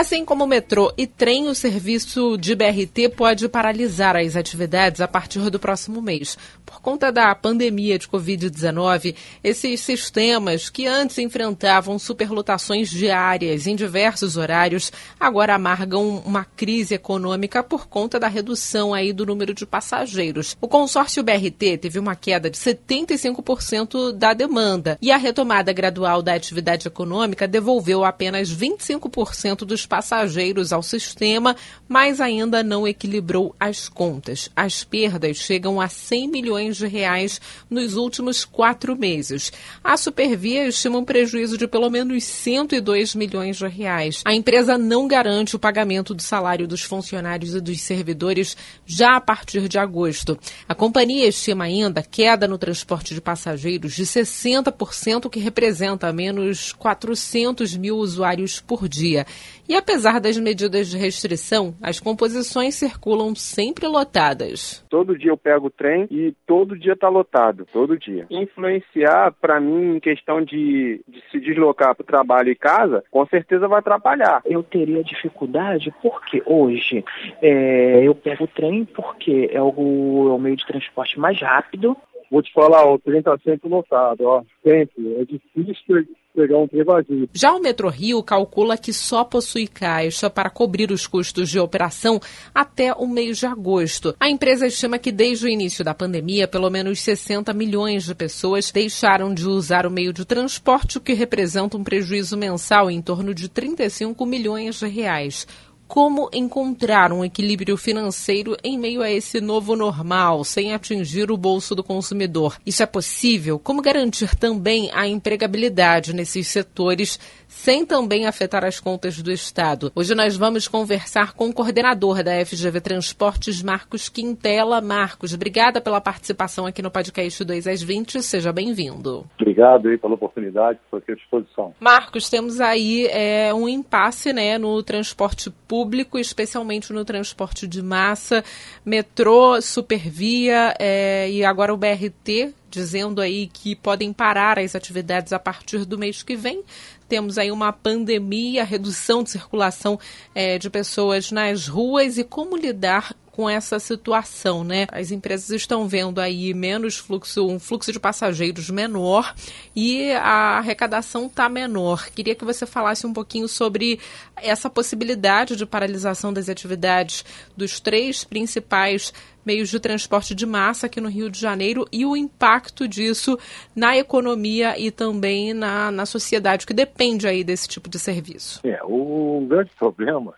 Assim como o metrô e trem, o serviço de BRT pode paralisar as atividades a partir do próximo mês. Por conta da pandemia de Covid-19, esses sistemas que antes enfrentavam superlotações diárias em diversos horários, agora amargam uma crise econômica por conta da redução aí do número de passageiros. O consórcio BRT teve uma queda de 75% da demanda e a retomada gradual da atividade econômica devolveu apenas 25% dos passageiros ao sistema, mas ainda não equilibrou as contas. As perdas chegam a 100 milhões de reais nos últimos quatro meses. A Supervia estima um prejuízo de pelo menos 102 milhões de reais. A empresa não garante o pagamento do salário dos funcionários e dos servidores já a partir de agosto. A companhia estima ainda queda no transporte de passageiros de 60%, que representa menos 400 mil usuários por dia. E apesar das medidas de restrição, as composições circulam sempre lotadas. Todo dia eu pego o trem e todo dia está lotado, todo dia. Influenciar, para mim, em questão de, de se deslocar para o trabalho e casa, com certeza vai atrapalhar. Eu teria dificuldade porque hoje é, eu pego o trem porque é o, é o meio de transporte mais rápido, Vou te falar, o trem está sempre lotado, ó. Sempre. É difícil pegar um trem vazio. Já o Metro Rio calcula que só possui caixa para cobrir os custos de operação até o mês de agosto. A empresa estima que desde o início da pandemia, pelo menos 60 milhões de pessoas deixaram de usar o meio de transporte, o que representa um prejuízo mensal em torno de 35 milhões de reais como encontrar um equilíbrio financeiro em meio a esse novo normal, sem atingir o bolso do consumidor. Isso é possível? Como garantir também a empregabilidade nesses setores, sem também afetar as contas do Estado? Hoje nós vamos conversar com o coordenador da FGV Transportes, Marcos Quintela. Marcos, obrigada pela participação aqui no podcast 2 às 20. Seja bem-vindo. Obrigado aí pela oportunidade, estou aqui à disposição. Marcos, temos aí é, um impasse né, no transporte público especialmente no transporte de massa, metrô, supervia é, e agora o BRT, dizendo aí que podem parar as atividades a partir do mês que vem. Temos aí uma pandemia, redução de circulação é, de pessoas nas ruas e como lidar com essa situação, né? As empresas estão vendo aí menos fluxo, um fluxo de passageiros menor e a arrecadação está menor. Queria que você falasse um pouquinho sobre essa possibilidade de paralisação das atividades dos três principais meios de transporte de massa aqui no Rio de Janeiro e o impacto disso na economia e também na, na sociedade, que depende aí desse tipo de serviço. É, o grande problema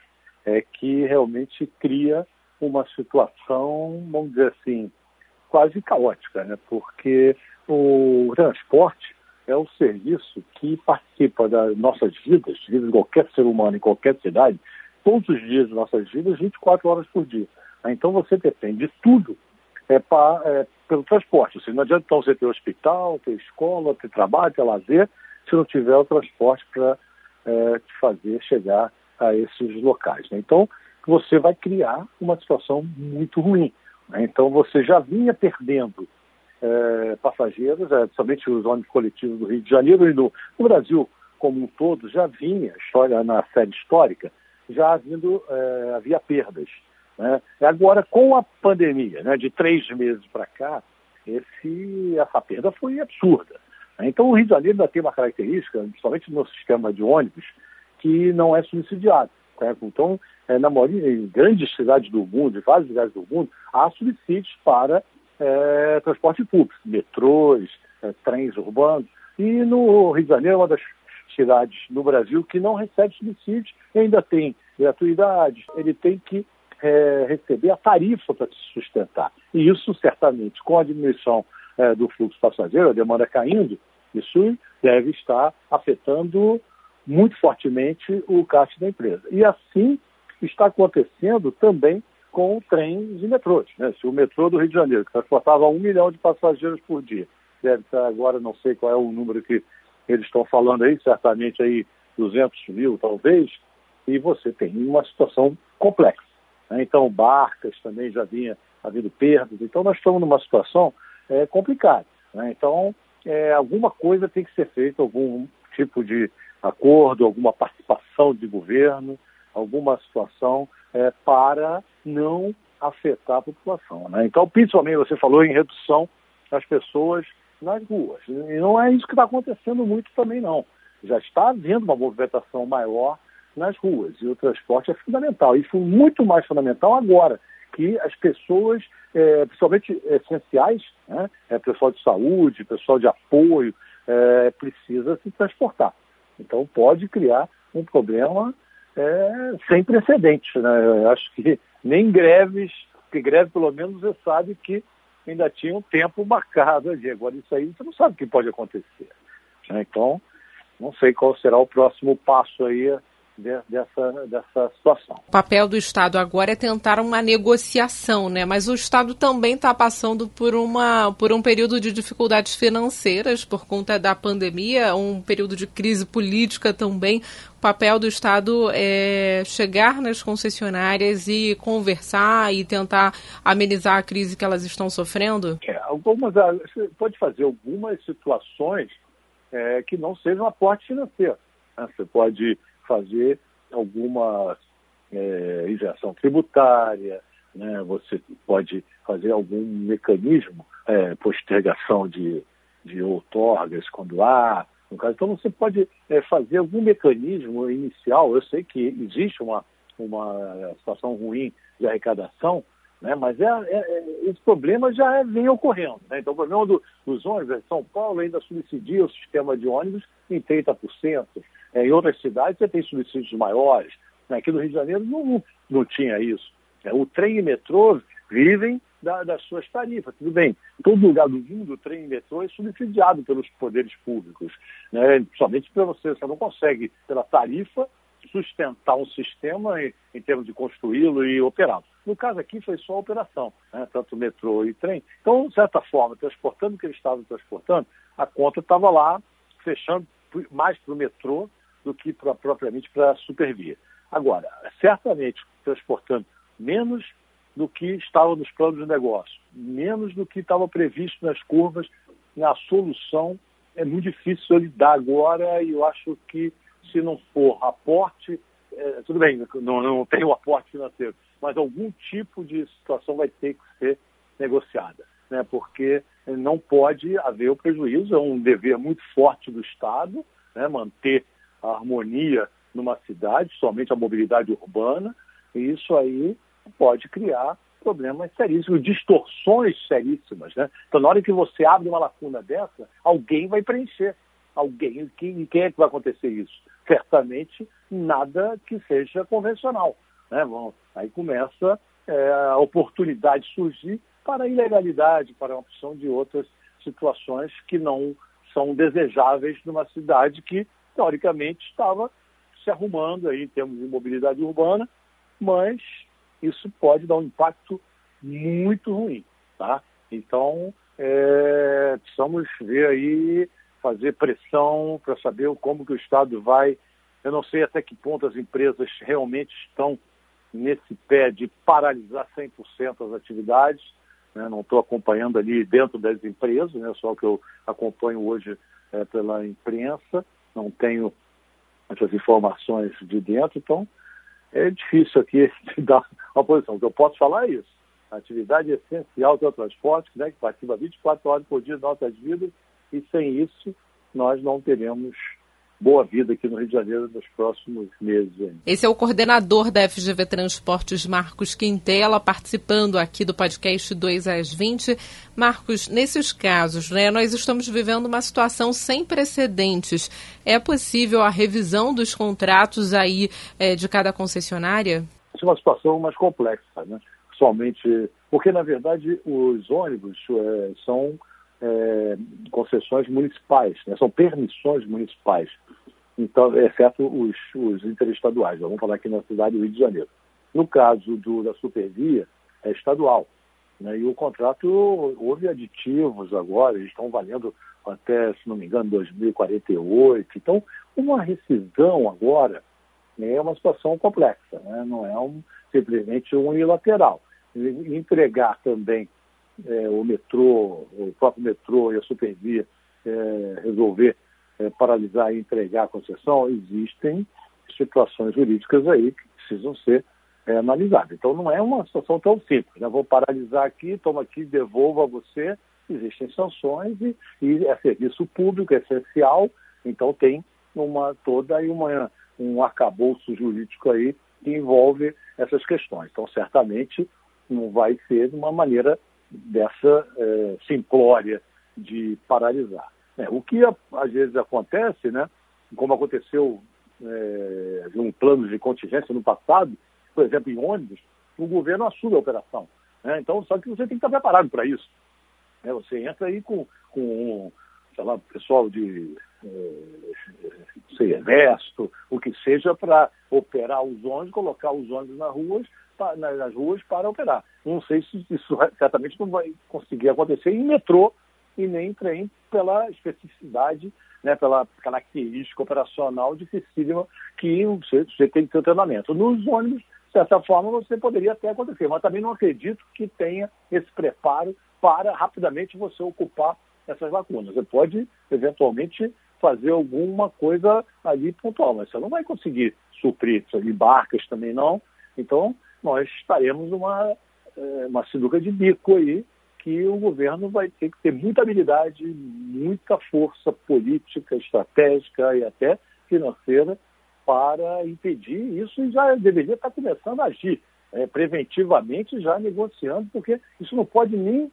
é que realmente cria uma situação, vamos dizer assim, quase caótica, né? porque o transporte é o serviço que participa das nossas vidas, vida de qualquer ser humano em qualquer cidade, todos os dias de nossas vidas, 24 horas por dia. Então você depende de tudo é, pra, é, pelo transporte. Seja, não adianta então você ter hospital, ter escola, ter trabalho, ter lazer, se não tiver o transporte para é, te fazer chegar a esses locais. Né? Então, você vai criar uma situação muito ruim. Né? Então você já vinha perdendo é, passageiros, é, principalmente os ônibus coletivos do Rio de Janeiro e no, Brasil como um todo, já vinha, história na série histórica, já havindo, é, havia perdas. Né? Agora, com a pandemia, né, de três meses para cá, esse, essa perda foi absurda. Né? Então, o Rio de Janeiro ainda tem uma característica, principalmente no sistema de ônibus, que não é subsidiado. Então, é, na maioria, em grandes cidades do mundo, em várias cidades do mundo, há subsídios para é, transporte público, metrôs, é, trens urbanos. E no Rio de Janeiro uma das cidades no Brasil que não recebe subsídios, ainda tem gratuidade, ele tem que receber a tarifa para se sustentar. E isso, certamente, com a diminuição do fluxo passageiro, a demanda caindo, isso deve estar afetando muito fortemente o caixa da empresa. E assim está acontecendo também com trens e metrôs. Né? Se o metrô do Rio de Janeiro, que transportava um milhão de passageiros por dia, deve estar agora, não sei qual é o número que eles estão falando aí, certamente aí 200 mil talvez, e você tem uma situação complexa. Né? Então, barcas também já vinha havendo perdas, então nós estamos numa situação é, complicada. Né? Então, é, alguma coisa tem que ser feita, algum tipo de acordo, alguma participação de governo, alguma situação é, para não afetar a população. Né? Então, principalmente, você falou em redução das pessoas nas ruas. E não é isso que está acontecendo muito também, não. Já está havendo uma movimentação maior nas ruas e o transporte é fundamental. Isso é muito mais fundamental agora, que as pessoas, é, principalmente essenciais, né, é, pessoal de saúde, pessoal de apoio, é, precisa se transportar. Então pode criar um problema é, sem precedentes. Né? Eu acho que nem greves, porque greve pelo menos você sabe que ainda tinha um tempo marcado ali. Agora isso aí você não sabe o que pode acontecer. Né? Então, não sei qual será o próximo passo aí dessa, dessa situação. O papel do Estado agora é tentar uma negociação, né? Mas o Estado também está passando por, uma, por um período de dificuldades financeiras por conta da pandemia, um período de crise política também. O papel do Estado é chegar nas concessionárias e conversar e tentar amenizar a crise que elas estão sofrendo? É, algumas, ah, pode fazer algumas situações é, que não sejam aporte financeiro. Né? Você pode fazer alguma é, isenção tributária, né? você pode fazer algum mecanismo, é, postergação de, de outorgas quando há, no caso. Então você pode é, fazer algum mecanismo inicial. Eu sei que existe uma, uma situação ruim de arrecadação, né? mas é, é, é esse problema já vem ocorrendo. Né? Então o problema do, dos ônibus, São Paulo ainda subsidia o sistema de ônibus em 30%. É, em outras cidades você tem subsídios maiores. Né? Aqui no Rio de Janeiro não, não tinha isso. É, o trem e metrô vivem da, das suas tarifas. Tudo bem, todo lugar do mundo o trem e metrô é subsidiado pelos poderes públicos. Né? Somente para você, você não consegue, pela tarifa, sustentar um sistema em, em termos de construí-lo e operá-lo. No caso aqui foi só a operação, né? tanto metrô e trem. Então, de certa forma, transportando o que eles estavam transportando, a conta estava lá fechando mais para o metrô do que pra, propriamente para supervia. Agora, certamente transportando menos do que estava nos planos de negócio, menos do que estava previsto nas curvas, a solução é muito difícil lidar agora e eu acho que se não for aporte, é, tudo bem, não, não tem o aporte financeiro, mas algum tipo de situação vai ter que ser negociada, né? porque não pode haver o prejuízo, é um dever muito forte do Estado né? manter a harmonia numa cidade, somente a mobilidade urbana, e isso aí pode criar problemas seríssimos, distorções seríssimas. Né? Então, na hora que você abre uma lacuna dessa, alguém vai preencher. Alguém, quem, quem é que vai acontecer isso? Certamente nada que seja convencional. Né? Bom, aí começa é, a oportunidade surgir para a ilegalidade, para a opção de outras situações que não são desejáveis numa cidade que teoricamente estava se arrumando aí em termos de mobilidade urbana, mas isso pode dar um impacto muito ruim, tá? Então, é, precisamos ver aí, fazer pressão para saber como que o Estado vai. Eu não sei até que ponto as empresas realmente estão nesse pé de paralisar 100% as atividades. Né? Não estou acompanhando ali dentro das empresas, né? só que eu acompanho hoje é, pela imprensa não tenho essas informações de dentro, então é difícil aqui dar uma posição. O que eu posso falar é isso. A atividade essencial do transporte, né, que participa 24 horas por dia de nossas vidas, e sem isso nós não teremos boa vida aqui no Rio de Janeiro nos próximos meses. Ainda. Esse é o coordenador da FGV Transportes, Marcos Quintela, participando aqui do podcast 2 às 20. Marcos, nesses casos, né, nós estamos vivendo uma situação sem precedentes. É possível a revisão dos contratos aí é, de cada concessionária? É uma situação mais complexa, né? Somente porque, na verdade, os ônibus é, são é, concessões municipais, né? são permissões municipais, então, exceto os, os interestaduais. Vamos falar aqui na cidade do Rio de Janeiro. No caso do, da Supervia, é estadual. Né? E o contrato, houve aditivos agora, eles estão valendo até, se não me engano, 2048. Então, uma rescisão agora né, é uma situação complexa, né? não é um, simplesmente unilateral. Entregar também é, o metrô, o próprio metrô e a Supervia é, resolver paralisar e entregar a concessão, existem situações jurídicas aí que precisam ser é, analisadas. Então não é uma situação tão simples. Né? Vou paralisar aqui, toma aqui, devolvo a você. Existem sanções e, e é serviço público, é essencial, então tem uma toda aí uma, um arcabouço jurídico aí que envolve essas questões. Então, certamente, não vai ser de uma maneira dessa é, simplória de paralisar. É, o que às vezes acontece, né, como aconteceu é, de um plano de contingência no passado, por exemplo, em ônibus, o governo assume a operação. Né? Então, só que você tem que estar preparado para isso. Né? Você entra aí com, com sei lá, pessoal de é, sei, exército, o que seja, para operar os ônibus, colocar os ônibus nas ruas, nas ruas para operar. Não sei se isso certamente não vai conseguir acontecer em metrô e nem em trem pela especificidade, né, pela característica operacional dificílima que você, você tem que ter treinamento. Nos ônibus, de certa forma, você poderia até acontecer, mas também não acredito que tenha esse preparo para rapidamente você ocupar essas lacunas. Você pode, eventualmente, fazer alguma coisa ali pontual, mas você não vai conseguir suprir isso ali, barcas também não. Então, nós estaremos numa eh, uma sinuca de bico aí, que o governo vai ter que ter muita habilidade, muita força política, estratégica e até financeira para impedir isso e já deveria estar começando a agir é, preventivamente, já negociando, porque isso não pode nem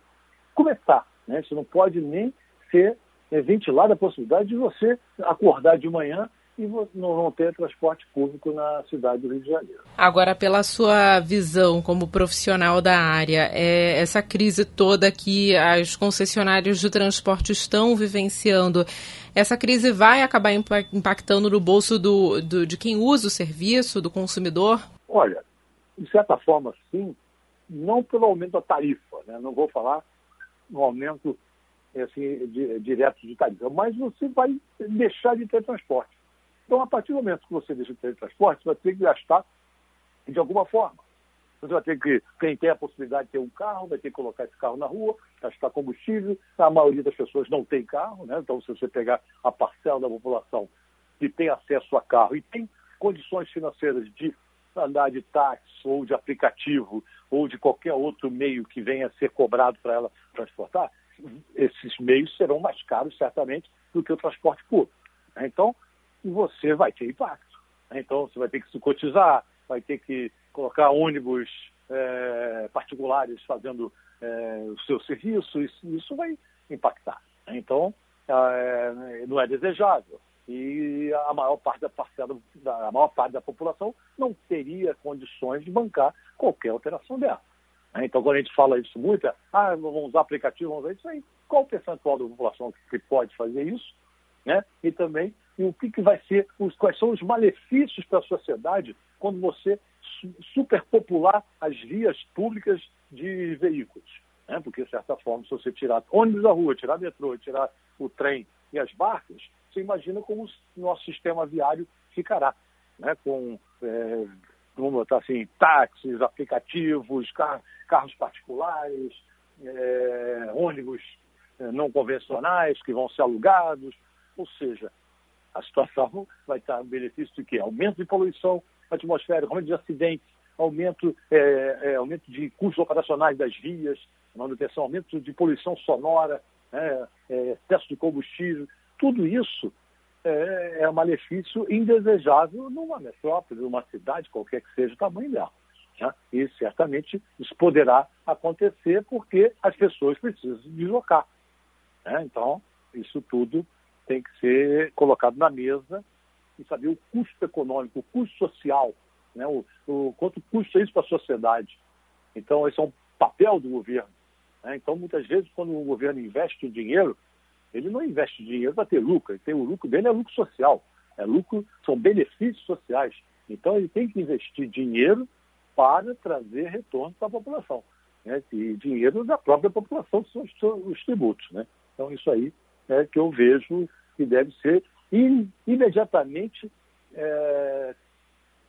começar, né? isso não pode nem ser é, ventilada a possibilidade de você acordar de manhã e não ter transporte público na cidade do Rio de Janeiro. Agora, pela sua visão como profissional da área, é, essa crise toda que as concessionárias de transporte estão vivenciando, essa crise vai acabar impactando no bolso do, do, de quem usa o serviço, do consumidor? Olha, de certa forma, sim, não pelo aumento da tarifa, né? não vou falar no aumento assim, de, direto de tarifa, mas você vai deixar de ter transporte. Então, a partir do momento que você deixa de ter transporte, você vai ter que gastar de alguma forma. Você vai ter que, quem tem a possibilidade de ter um carro, vai ter que colocar esse carro na rua, gastar combustível. A maioria das pessoas não tem carro, né? Então, se você pegar a parcela da população que tem acesso a carro e tem condições financeiras de andar de táxi ou de aplicativo ou de qualquer outro meio que venha a ser cobrado para ela transportar, esses meios serão mais caros, certamente, do que o transporte público. Então, você vai ter impacto. Então, você vai ter que se vai ter que colocar ônibus é, particulares fazendo é, o seu serviço, isso, isso vai impactar. Então, é, não é desejável. E a maior parte da parcela, a maior parte da população não teria condições de bancar qualquer alteração dela. Então, quando a gente fala isso muito, é, ah, vamos usar aplicativo, vamos ver isso aí. Qual o percentual da população que pode fazer isso? Né? E também e o que, que vai ser, os, quais são os malefícios para a sociedade quando você superpopular as vias públicas de veículos. Né? Porque, de certa forma, se você tirar ônibus da rua, tirar metrô, tirar o trem e as barcas, você imagina como o nosso sistema viário ficará, né? com, é, vamos botar assim, táxis, aplicativos, car carros particulares, é, ônibus é, não convencionais que vão ser alugados, ou seja, a situação vai estar em benefício de quê? Aumento de poluição atmosférica, aumento de acidentes, aumento, é, é, aumento de custos operacionais das vias, manutenção, aumento de poluição sonora, né, é, excesso de combustível, tudo isso é, é um malefício indesejável numa metrópole, numa cidade, qualquer que seja o tamanho dela. Né? E certamente isso poderá acontecer porque as pessoas precisam se deslocar. Né? Então, isso tudo tem que ser colocado na mesa e saber o custo econômico, o custo social, né? o, o quanto custa isso para a sociedade. Então, esse é um papel do governo. Né? Então, muitas vezes, quando o governo investe dinheiro, ele não investe dinheiro para ter lucro, ele tem o lucro dele é lucro social, é lucro, são benefícios sociais. Então, ele tem que investir dinheiro para trazer retorno para a população. Né? E dinheiro da própria população, que são os tributos. Né? Então, isso aí é que eu vejo que deve ser imediatamente é,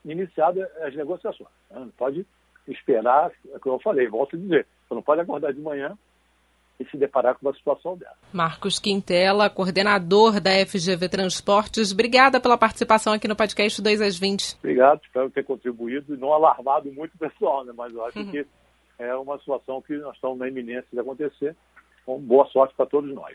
iniciadas as negociações. Né? Não pode esperar, é o que eu falei, volto a dizer, você não pode acordar de manhã e se deparar com uma situação dessa. Marcos Quintela, coordenador da FGV Transportes, obrigada pela participação aqui no podcast 2 às 20. Obrigado, espero ter contribuído e não alarmado muito o pessoal, né? mas eu acho uhum. que é uma situação que nós estamos na iminência de acontecer. Então, boa sorte para todos nós.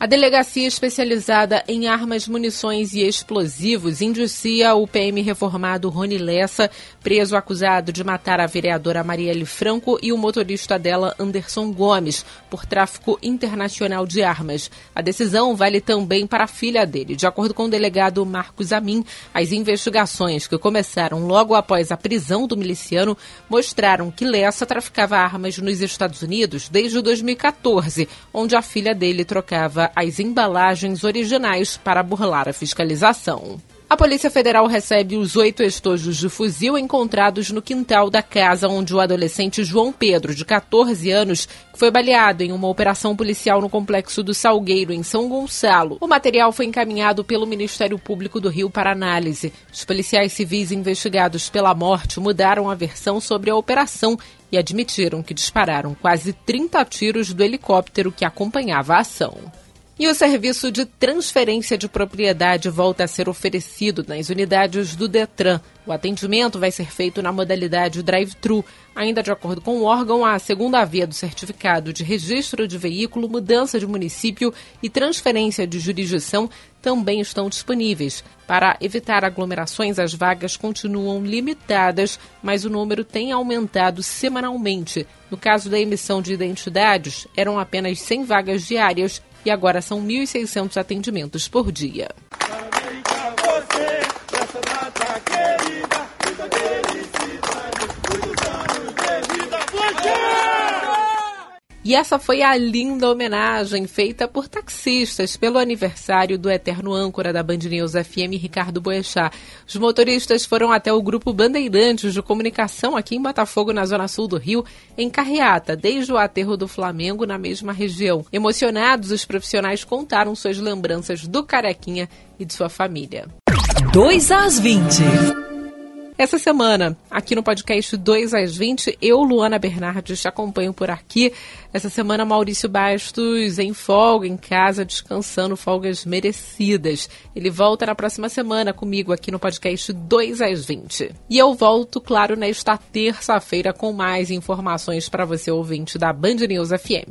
A delegacia especializada em armas, munições e explosivos indicia o PM reformado Rony Lessa, preso acusado de matar a vereadora Marielle Franco e o motorista dela Anderson Gomes por tráfico internacional de armas. A decisão vale também para a filha dele. De acordo com o delegado Marcos Amin, as investigações que começaram logo após a prisão do miliciano mostraram que Lessa traficava armas nos Estados Unidos desde 2014, onde a filha dele trocava as embalagens originais para burlar a fiscalização. A Polícia Federal recebe os oito estojos de fuzil encontrados no quintal da casa onde o adolescente João Pedro, de 14 anos, foi baleado em uma operação policial no complexo do Salgueiro, em São Gonçalo. O material foi encaminhado pelo Ministério Público do Rio para análise. Os policiais civis investigados pela morte mudaram a versão sobre a operação e admitiram que dispararam quase 30 tiros do helicóptero que acompanhava a ação. E o serviço de transferência de propriedade volta a ser oferecido nas unidades do Detran. O atendimento vai ser feito na modalidade drive-thru. Ainda de acordo com o órgão, a segunda via do certificado de registro de veículo, mudança de município e transferência de jurisdição também estão disponíveis. Para evitar aglomerações, as vagas continuam limitadas, mas o número tem aumentado semanalmente. No caso da emissão de identidades, eram apenas 100 vagas diárias e agora são 1.600 atendimentos por dia. E essa foi a linda homenagem feita por taxistas pelo aniversário do eterno âncora da Band News FM, Ricardo Boechat. Os motoristas foram até o grupo Bandeirantes de Comunicação aqui em Botafogo, na zona sul do Rio, em carreata, desde o aterro do Flamengo na mesma região. Emocionados, os profissionais contaram suas lembranças do Carequinha e de sua família. 2 às 20. Essa semana, aqui no podcast 2 às 20, eu, Luana Bernardes, te acompanho por aqui. Essa semana, Maurício Bastos em folga, em casa, descansando, folgas merecidas. Ele volta na próxima semana comigo aqui no podcast 2 às 20. E eu volto, claro, nesta terça-feira com mais informações para você, ouvinte da Band News FM.